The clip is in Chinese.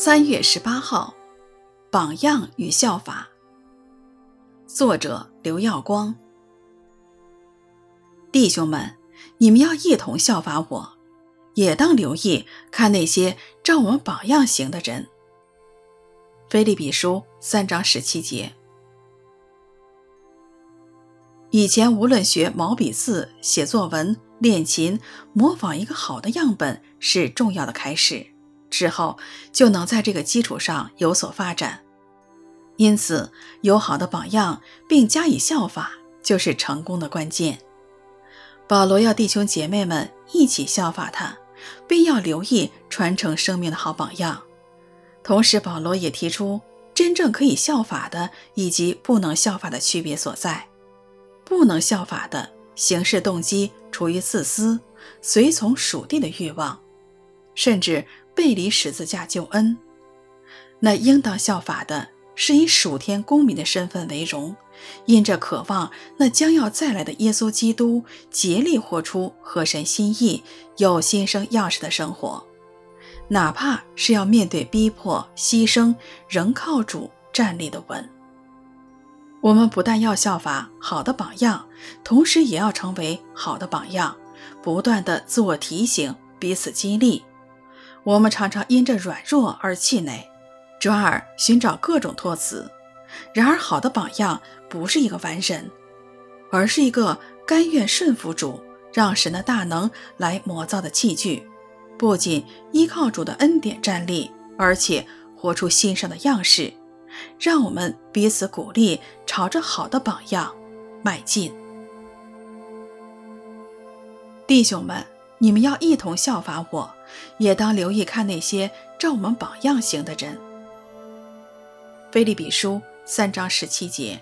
三月十八号，榜样与效法。作者刘耀光。弟兄们，你们要一同效法我，也当留意看那些照我们榜样行的人。腓利比书三章十七节。以前无论学毛笔字、写作文、练琴，模仿一个好的样本是重要的开始，之后就能在这个基础上有所发展。因此，有好的榜样并加以效法，就是成功的关键。保罗要弟兄姐妹们一起效法他，并要留意传承生命的好榜样。同时，保罗也提出真正可以效法的以及不能效法的区别所在。不能效法的行事动机出于自私，随从属地的欲望，甚至背离十字架救恩。那应当效法的是以属天公民的身份为荣，因着渴望那将要再来的耶稣基督，竭力活出合神心意、有新生样式的生活，哪怕是要面对逼迫、牺牲，仍靠主站立的稳。我们不但要效法好的榜样，同时也要成为好的榜样，不断地自我提醒，彼此激励。我们常常因着软弱而气馁，转而寻找各种托词。然而，好的榜样不是一个完人，而是一个甘愿顺服主，让神的大能来磨造的器具。不仅依靠主的恩典站立，而且活出新生的样式。让我们彼此鼓励，朝着好的榜样迈进。弟兄们，你们要一同效法我，也当留意看那些照我们榜样行的人。菲利比书三章十七节。